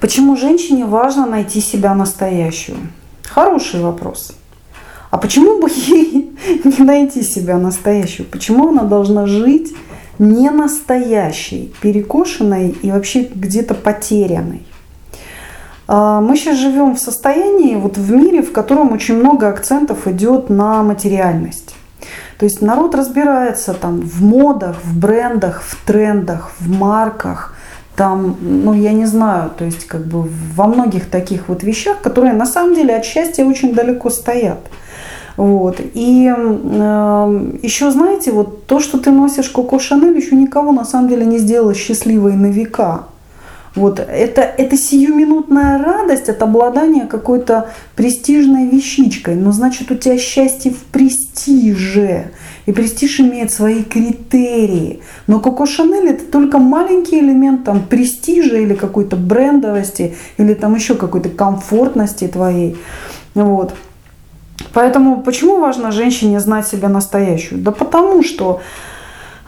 Почему женщине важно найти себя настоящую? Хороший вопрос. А почему бы ей не найти себя настоящую? Почему она должна жить не настоящей, перекошенной и вообще где-то потерянной? А, мы сейчас живем в состоянии, вот в мире, в котором очень много акцентов идет на материальность. То есть народ разбирается там в модах, в брендах, в трендах, в марках, там, ну, я не знаю, то есть как бы во многих таких вот вещах, которые на самом деле от счастья очень далеко стоят. Вот. И э, еще, знаете, вот то, что ты носишь Коко Шанель, еще никого на самом деле не сделало счастливой на века. Вот это, это сиюминутная радость от обладания какой-то престижной вещичкой. Но значит у тебя счастье в престиже. И престиж имеет свои критерии. Но Коко Шанель это только маленький элемент там, престижа или какой-то брендовости, или там еще какой-то комфортности твоей. Вот. Поэтому почему важно женщине знать себя настоящую? Да потому что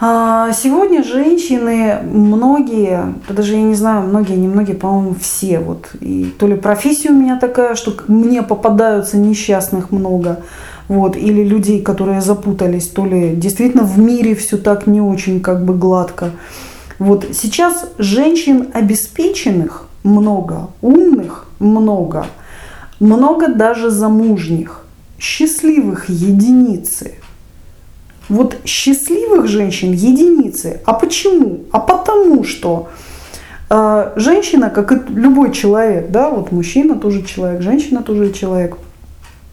а, сегодня женщины, многие, да даже я не знаю, многие, не многие, по-моему, все, вот, и то ли профессия у меня такая, что мне попадаются несчастных много, вот, или людей, которые запутались, то ли действительно в мире все так не очень как бы гладко. Вот сейчас женщин обеспеченных много, умных много, много даже замужних, счастливых единицы – вот счастливых женщин единицы. А почему? А потому что э, женщина, как и любой человек, да, вот мужчина тоже человек, женщина тоже человек,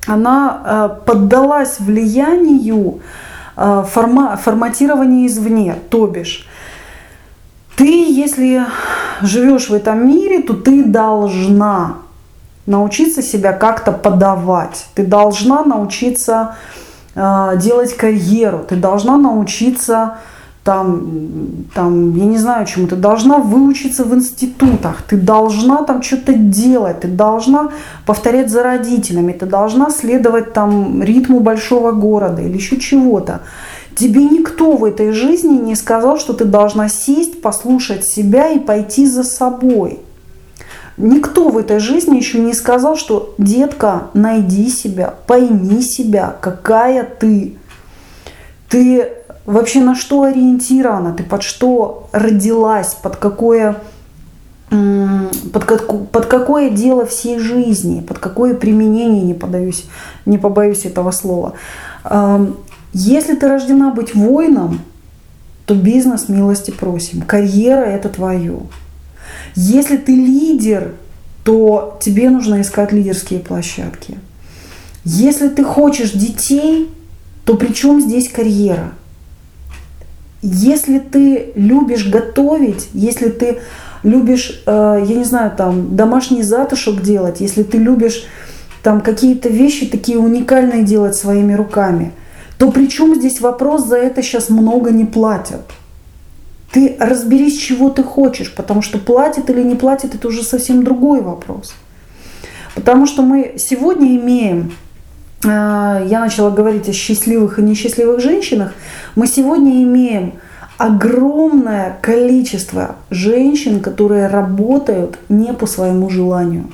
она э, поддалась влиянию э, форма, форматирования извне, то бишь ты, если живешь в этом мире, то ты должна научиться себя как-то подавать. Ты должна научиться Э, делать карьеру, ты должна научиться там, там, я не знаю чему, ты должна выучиться в институтах, ты должна там что-то делать, ты должна повторять за родителями, ты должна следовать там ритму большого города или еще чего-то. Тебе никто в этой жизни не сказал, что ты должна сесть, послушать себя и пойти за собой. Никто в этой жизни еще не сказал, что детка, найди себя, пойми себя, какая ты. Ты вообще на что ориентирована, ты под что родилась, под какое, под, как, под какое дело всей жизни, под какое применение, не, подаюсь, не побоюсь этого слова. Если ты рождена быть воином, то бизнес милости просим. Карьера это твое. Если ты лидер, то тебе нужно искать лидерские площадки. Если ты хочешь детей, то при чем здесь карьера? Если ты любишь готовить, если ты любишь, э, я не знаю, там домашний затышок делать, если ты любишь там какие-то вещи такие уникальные делать своими руками, то при чем здесь вопрос, за это сейчас много не платят? Ты разберись, чего ты хочешь, потому что платит или не платит, это уже совсем другой вопрос. Потому что мы сегодня имеем, я начала говорить о счастливых и несчастливых женщинах, мы сегодня имеем огромное количество женщин, которые работают не по своему желанию.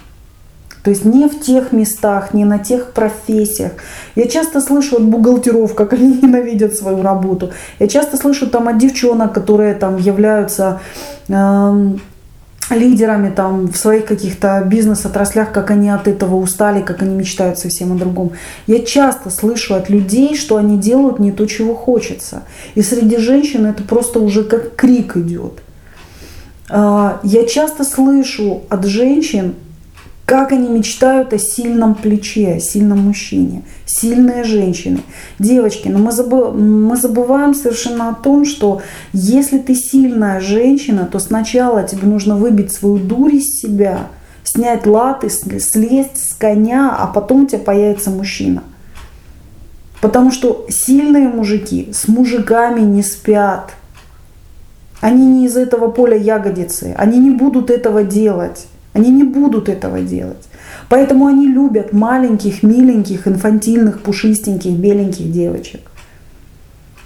То есть не в тех местах, не на тех профессиях. Я часто слышу от бухгалтеров, как они ненавидят свою работу. Я часто слышу там от девчонок, которые там являются э, лидерами там в своих каких-то бизнес-отраслях, как они от этого устали, как они мечтают совсем о другом. Я часто слышу от людей, что они делают не то, чего хочется. И среди женщин это просто уже как крик идет. А, я часто слышу от женщин, как они мечтают о сильном плече, о сильном мужчине, сильные женщины. Девочки, но мы, забы, мы забываем совершенно о том, что если ты сильная женщина, то сначала тебе нужно выбить свою дурь из себя, снять латы, слезть с коня, а потом у тебя появится мужчина. Потому что сильные мужики с мужиками не спят. Они не из этого поля ягодицы. Они не будут этого делать. Они не будут этого делать. Поэтому они любят маленьких, миленьких, инфантильных, пушистеньких, беленьких девочек.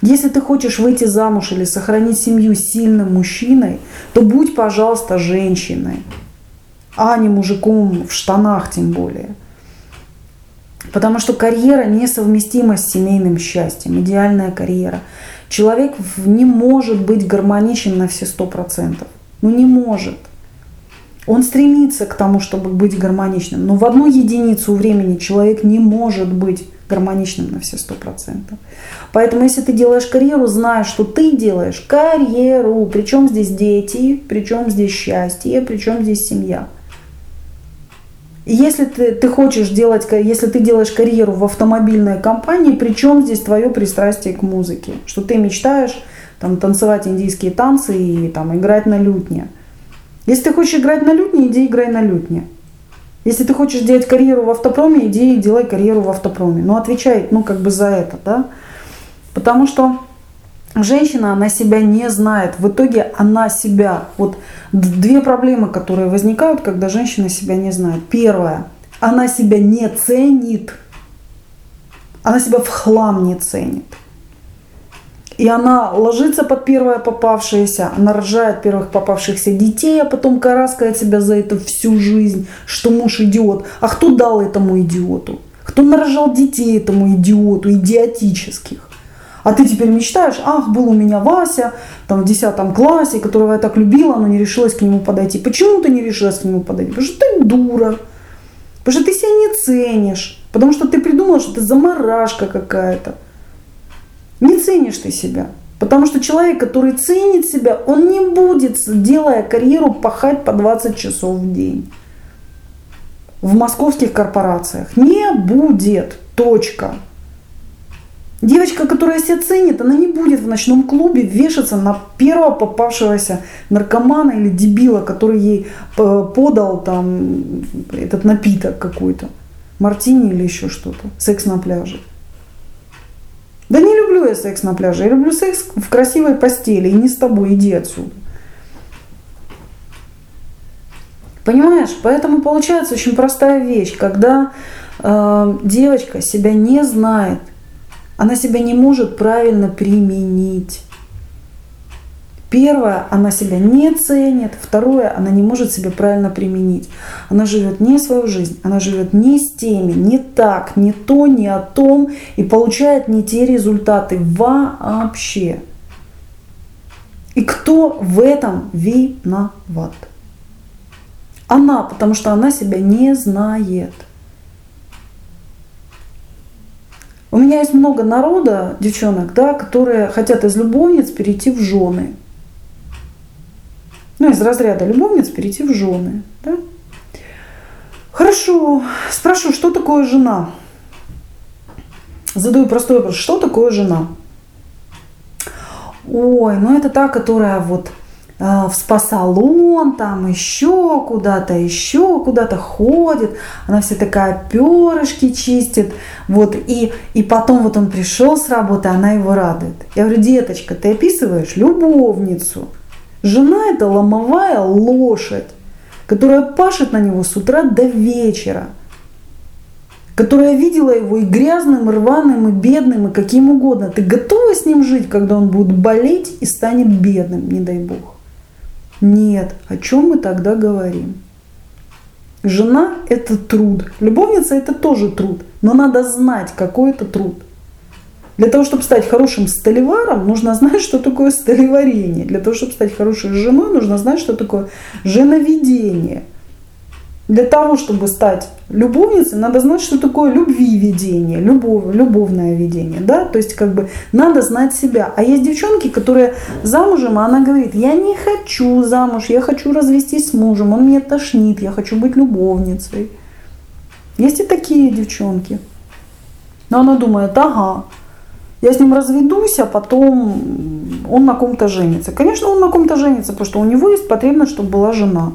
Если ты хочешь выйти замуж или сохранить семью сильным мужчиной, то будь, пожалуйста, женщиной. а не мужиком в штанах тем более. Потому что карьера несовместима с семейным счастьем, идеальная карьера. Человек не может быть гармоничен на все сто процентов. Ну не может. Он стремится к тому, чтобы быть гармоничным. Но в одну единицу времени человек не может быть гармоничным на все сто процентов. Поэтому, если ты делаешь карьеру, знай, что ты делаешь карьеру. Причем здесь дети, причем здесь счастье, причем здесь семья. И если ты, ты хочешь делать, если ты делаешь карьеру в автомобильной компании, причем здесь твое пристрастие к музыке, что ты мечтаешь там, танцевать индийские танцы и там, играть на лютне. Если ты хочешь играть на лютне, иди играй на лютне. Если ты хочешь делать карьеру в автопроме, иди и делай карьеру в автопроме. Но отвечай, ну, как бы за это, да. Потому что женщина, она себя не знает. В итоге она себя... Вот две проблемы, которые возникают, когда женщина себя не знает. Первое. Она себя не ценит. Она себя в хлам не ценит. И она ложится под первое попавшееся, она рожает первых попавшихся детей, а потом караскает себя за это всю жизнь, что муж идиот. А кто дал этому идиоту? Кто нарожал детей этому идиоту, идиотических? А ты теперь мечтаешь, ах, был у меня Вася там, в 10 классе, которого я так любила, но не решилась к нему подойти. Почему ты не решилась к нему подойти? Потому что ты дура. Потому что ты себя не ценишь. Потому что ты придумала, что ты заморашка какая-то. Не ценишь ты себя. Потому что человек, который ценит себя, он не будет, делая карьеру, пахать по 20 часов в день. В московских корпорациях. Не будет. Точка. Девочка, которая себя ценит, она не будет в ночном клубе вешаться на первого попавшегося наркомана или дебила, который ей э, подал там этот напиток какой-то. Мартини или еще что-то. Секс на пляже. Да не люблю я секс на пляже. Я люблю секс в красивой постели. И не с тобой, иди отсюда. Понимаешь? Поэтому получается очень простая вещь. Когда э, девочка себя не знает, она себя не может правильно применить. Первое, она себя не ценит. Второе, она не может себя правильно применить. Она живет не свою жизнь, она живет не с теми, не так, не то, не о том и получает не те результаты вообще. И кто в этом виноват? Она, потому что она себя не знает. У меня есть много народа, девчонок, да, которые хотят из любовниц перейти в жены. Ну, из разряда любовниц перейти в жены. Да? Хорошо, спрошу, что такое жена? Задаю простой вопрос, что такое жена? Ой, ну это та, которая вот Э, в спа-салон, там еще куда-то, еще куда-то ходит. Она вся такая перышки чистит. Вот, и, и потом вот он пришел с работы, она его радует. Я говорю, деточка, ты описываешь любовницу. Жена это ломовая лошадь, которая пашет на него с утра до вечера которая видела его и грязным, и рваным, и бедным, и каким угодно. Ты готова с ним жить, когда он будет болеть и станет бедным, не дай бог. Нет, о чем мы тогда говорим? Жена – это труд. Любовница – это тоже труд. Но надо знать, какой это труд. Для того, чтобы стать хорошим столеваром, нужно знать, что такое столеварение. Для того, чтобы стать хорошей женой, нужно знать, что такое женоведение – для того, чтобы стать любовницей, надо знать, что такое любви ведение, любовь, любовное ведение, да, то есть как бы надо знать себя. А есть девчонки, которые замужем, а она говорит, я не хочу замуж, я хочу развестись с мужем, он меня тошнит, я хочу быть любовницей. Есть и такие девчонки. Но она думает, ага, я с ним разведусь, а потом он на ком-то женится. Конечно, он на ком-то женится, потому что у него есть потребность, чтобы была жена.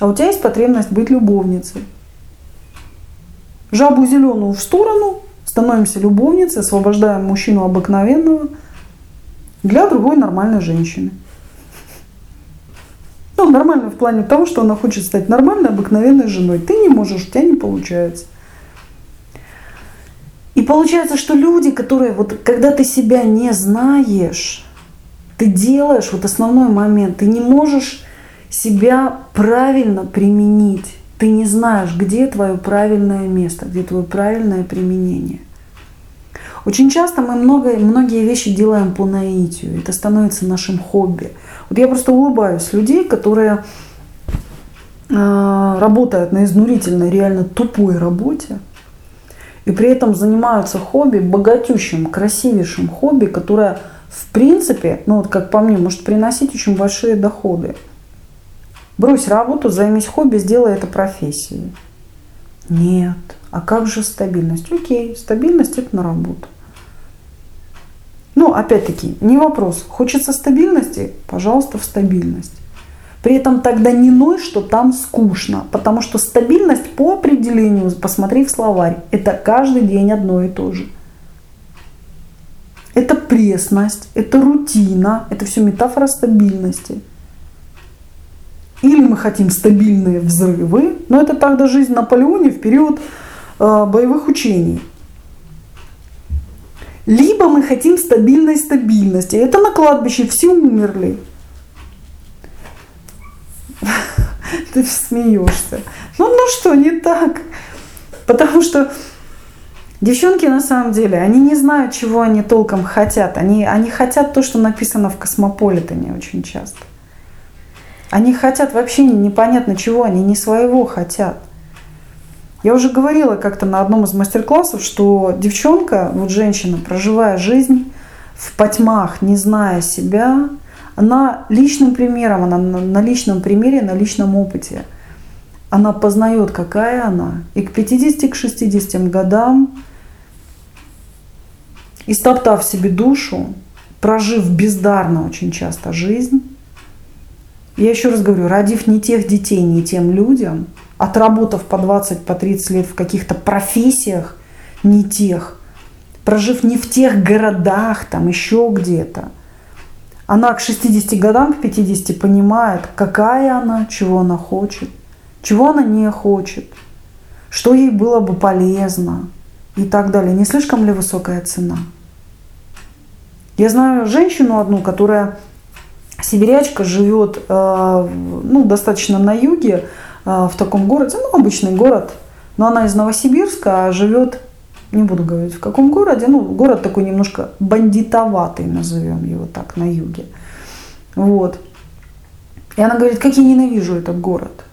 А у тебя есть потребность быть любовницей. Жабу зеленую в сторону, становимся любовницей, освобождаем мужчину обыкновенного для другой нормальной женщины. Ну, нормально в плане того, что она хочет стать нормальной, обыкновенной женой. Ты не можешь, у тебя не получается. И получается, что люди, которые, вот когда ты себя не знаешь, ты делаешь, вот основной момент, ты не можешь себя правильно применить. Ты не знаешь, где твое правильное место, где твое правильное применение. Очень часто мы много, многие вещи делаем по наитию. Это становится нашим хобби. Вот я просто улыбаюсь людей, которые э, работают на изнурительной, реально тупой работе, и при этом занимаются хобби, богатющим, красивейшим хобби, которое в принципе, ну вот как по мне, может приносить очень большие доходы. Брось работу, займись хобби, сделай это профессией. Нет. А как же стабильность? Окей, стабильность это на работу. Ну, опять-таки, не вопрос. Хочется стабильности? Пожалуйста, в стабильность. При этом тогда не ной, что там скучно, потому что стабильность по определению, посмотри в словарь, это каждый день одно и то же. Это пресность, это рутина, это все метафора стабильности. Или мы хотим стабильные взрывы, но это тогда жизнь Наполеоне в период э, боевых учений. Либо мы хотим стабильной стабильности. Это на кладбище все умерли. Ты смеешься. Ну, ну что, не так? Потому что девчонки на самом деле, они не знают, чего они толком хотят. Они, они хотят то, что написано в Космополитене очень часто. Они хотят вообще непонятно чего, они не своего хотят. Я уже говорила как-то на одном из мастер-классов, что девчонка, вот женщина, проживая жизнь в потьмах, не зная себя, она личным примером, она на личном примере, на личном опыте, она познает, какая она. И к 50, к 60 годам, истоптав себе душу, прожив бездарно очень часто жизнь, я еще раз говорю, родив не тех детей, не тем людям, отработав по 20, по 30 лет в каких-то профессиях не тех, прожив не в тех городах, там еще где-то, она к 60 годам, к 50 понимает, какая она, чего она хочет, чего она не хочет, что ей было бы полезно и так далее. Не слишком ли высокая цена? Я знаю женщину одну, которая Сибирячка живет э, ну, достаточно на юге, э, в таком городе, ну, обычный город, но она из Новосибирска, а живет, не буду говорить в каком городе, ну, город такой немножко бандитоватый, назовем его так, на юге. Вот. И она говорит, как я ненавижу этот город.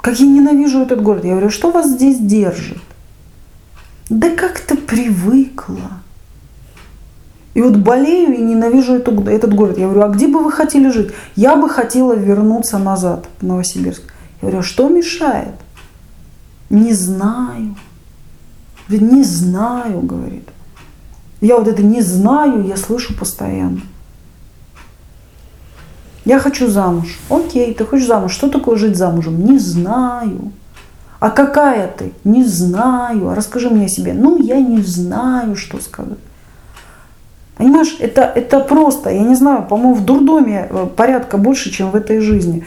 Как я ненавижу этот город. Я говорю, что вас здесь держит? Да как-то привыкла. И вот болею и ненавижу эту, этот город. Я говорю, а где бы вы хотели жить? Я бы хотела вернуться назад в Новосибирск. Я говорю, а что мешает? Не знаю. Говорит, не знаю, говорит. Я вот это не знаю, я слышу постоянно. Я хочу замуж. Окей, ты хочешь замуж. Что такое жить замужем? Не знаю. А какая ты? Не знаю. А расскажи мне о себе. Ну, я не знаю, что сказать. Понимаешь, это, это просто, я не знаю, по-моему, в дурдоме э, порядка больше, чем в этой жизни.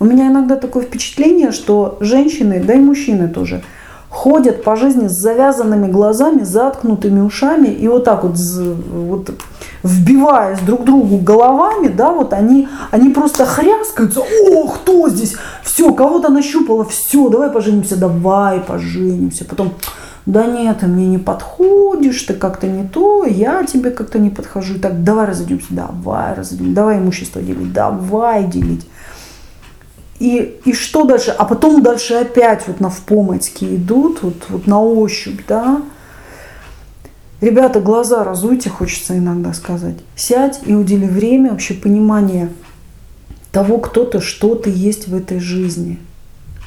У меня иногда такое впечатление, что женщины, да и мужчины тоже, ходят по жизни с завязанными глазами, заткнутыми ушами и вот так вот, вот вбиваясь друг другу головами, да, вот они, они просто хряскаются, о, кто здесь, все, кого-то нащупало, все, давай поженимся, давай поженимся, потом да нет, ты мне не подходишь, ты как-то не то, я тебе как-то не подхожу. Так, давай разойдемся, давай разойдемся, давай имущество делить, давай делить. И, и что дальше? А потом дальше опять вот на впомочки идут, вот, вот на ощупь, да. Ребята, глаза разуйте, хочется иногда сказать. Сядь и удели время, вообще понимание того, кто ты, что ты есть в этой жизни –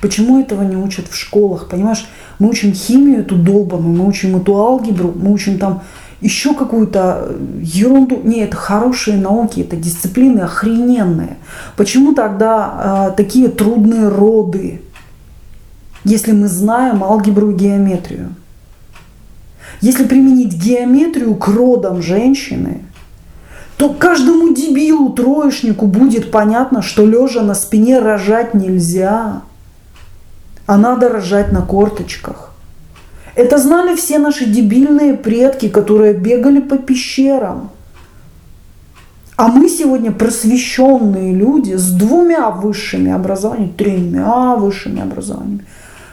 Почему этого не учат в школах? Понимаешь, мы учим химию эту долбаную, мы учим эту алгебру, мы учим там еще какую-то э, ерунду. Не, это хорошие науки, это дисциплины охрененные. Почему тогда э, такие трудные роды, если мы знаем алгебру и геометрию? Если применить геометрию к родам женщины, то каждому дебилу, троечнику будет понятно, что лежа на спине рожать нельзя а надо рожать на корточках. Это знали все наши дебильные предки, которые бегали по пещерам. А мы сегодня просвещенные люди с двумя высшими образованиями, тремя высшими образованиями,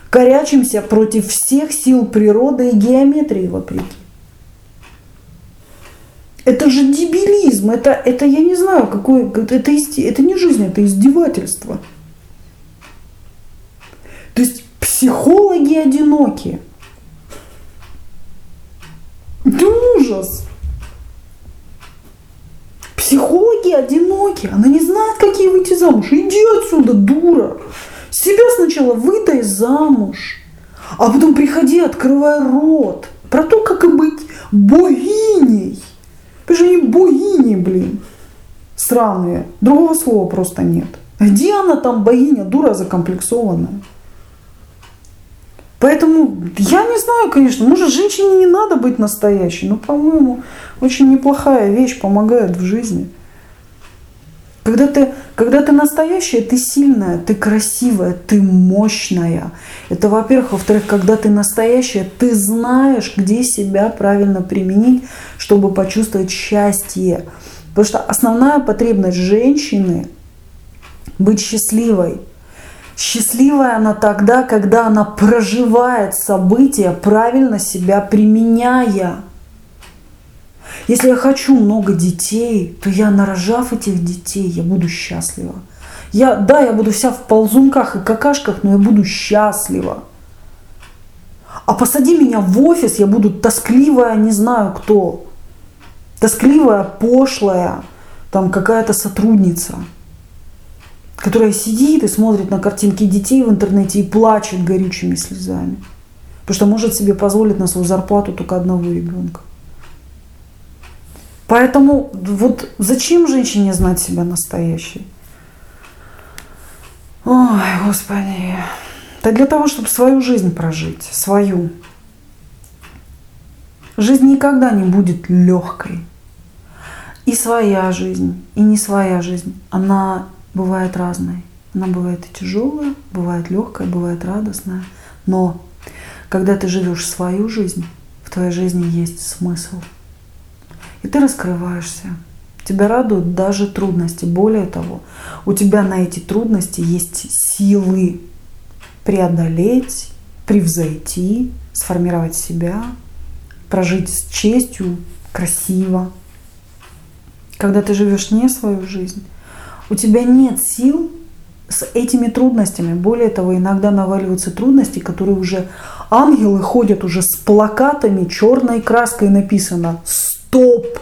корячимся против всех сил природы и геометрии вопреки. Это же дебилизм, это, это я не знаю, какой, это, это не жизнь, это издевательство. То есть психологи одинокие. Это ужас. Психологи одиноки. Она не знает, какие выйти замуж. Иди отсюда, дура. Себя сначала выдай замуж, а потом приходи, открывай рот. Про то, как и быть богиней. Вы же не богини, блин. Сраные. Другого слова просто нет. Где она там богиня, дура закомплексованная? Поэтому я не знаю, конечно, может женщине не надо быть настоящей, но, по-моему, очень неплохая вещь помогает в жизни. Когда ты, когда ты настоящая, ты сильная, ты красивая, ты мощная. Это, во-первых. Во-вторых, когда ты настоящая, ты знаешь, где себя правильно применить, чтобы почувствовать счастье. Потому что основная потребность женщины – быть счастливой. Счастливая она тогда, когда она проживает события, правильно себя применяя. Если я хочу много детей, то я, нарожав этих детей, я буду счастлива. Я, да, я буду вся в ползунках и какашках, но я буду счастлива. А посади меня в офис, я буду тоскливая, не знаю кто. Тоскливая, пошлая, там какая-то сотрудница, которая сидит и смотрит на картинки детей в интернете и плачет горючими слезами. Потому что может себе позволить на свою зарплату только одного ребенка. Поэтому вот зачем женщине знать себя настоящей? Ой, Господи. Это для того, чтобы свою жизнь прожить, свою. Жизнь никогда не будет легкой. И своя жизнь, и не своя жизнь, она бывает разной. Она бывает и тяжелая, бывает легкая, бывает радостная. Но когда ты живешь свою жизнь, в твоей жизни есть смысл – и ты раскрываешься. Тебя радуют даже трудности. Более того, у тебя на эти трудности есть силы преодолеть, превзойти, сформировать себя, прожить с честью, красиво. Когда ты живешь не свою жизнь, у тебя нет сил с этими трудностями. Более того, иногда наваливаются трудности, которые уже ангелы ходят уже с плакатами, черной краской написано стоп,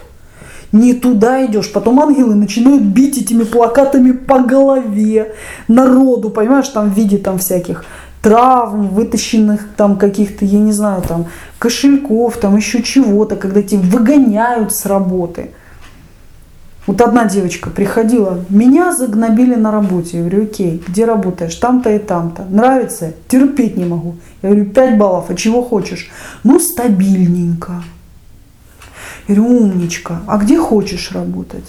не туда идешь. Потом ангелы начинают бить этими плакатами по голове народу, понимаешь, там в виде там всяких травм, вытащенных там каких-то, я не знаю, там кошельков, там еще чего-то, когда тебя выгоняют с работы. Вот одна девочка приходила, меня загнобили на работе. Я говорю, окей, где работаешь? Там-то и там-то. Нравится? Терпеть не могу. Я говорю, 5 баллов, а чего хочешь? Ну, стабильненько. Я говорю, умничка, а где хочешь работать?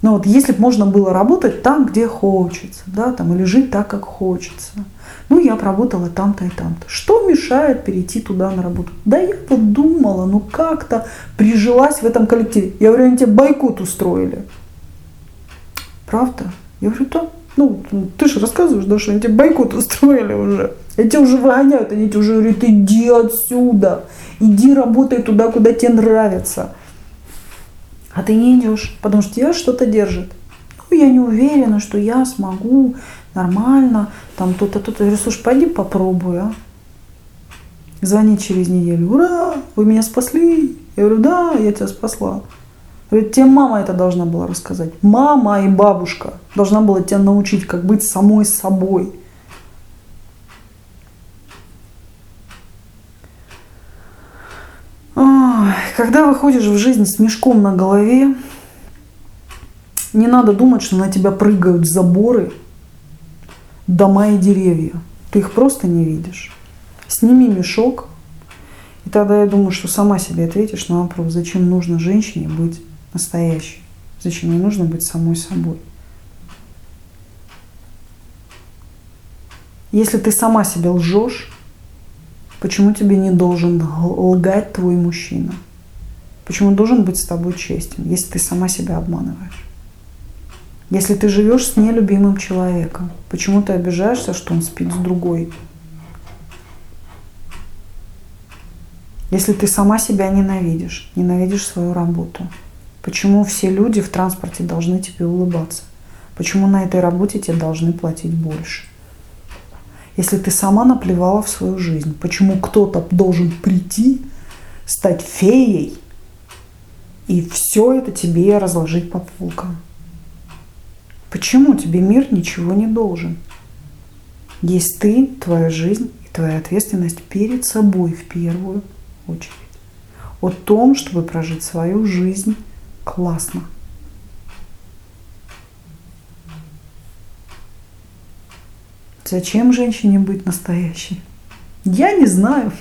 Ну вот, если бы можно было работать там, где хочется, да, там, или жить так, как хочется. Ну, я поработала там-то и там-то. Что мешает перейти туда на работу? Да я вот думала, ну как-то прижилась в этом коллективе. Я говорю, они тебе бойкот устроили. Правда? Я говорю, да. Ну, ты же рассказываешь, да, что они тебе бойкот устроили уже. Эти уже выгоняют, они тебе уже говорят, иди отсюда, иди работай туда, куда тебе нравится а ты не идешь, потому что тебя что-то держит. Ну, я не уверена, что я смогу нормально, там то-то, то-то. Я говорю, слушай, пойди попробуй, а. Звонит через неделю, ура, вы меня спасли. Я говорю, да, я тебя спасла. Говорит, тебе мама это должна была рассказать. Мама и бабушка должна была тебя научить, как быть самой собой. Когда выходишь в жизнь с мешком на голове, не надо думать, что на тебя прыгают заборы, дома и деревья. Ты их просто не видишь. Сними мешок, и тогда я думаю, что сама себе ответишь на вопрос, зачем нужно женщине быть настоящей, зачем ей нужно быть самой собой. Если ты сама себе лжешь, почему тебе не должен лгать твой мужчина? Почему должен быть с тобой честен, если ты сама себя обманываешь? Если ты живешь с нелюбимым человеком, почему ты обижаешься, что он спит с другой? Если ты сама себя ненавидишь, ненавидишь свою работу, почему все люди в транспорте должны тебе улыбаться? Почему на этой работе тебе должны платить больше? Если ты сама наплевала в свою жизнь, почему кто-то должен прийти, стать феей и все это тебе разложить по полкам? Почему тебе мир ничего не должен? Есть ты, твоя жизнь и твоя ответственность перед собой в первую очередь. О том, чтобы прожить свою жизнь классно. Зачем женщине быть настоящей? Я не знаю.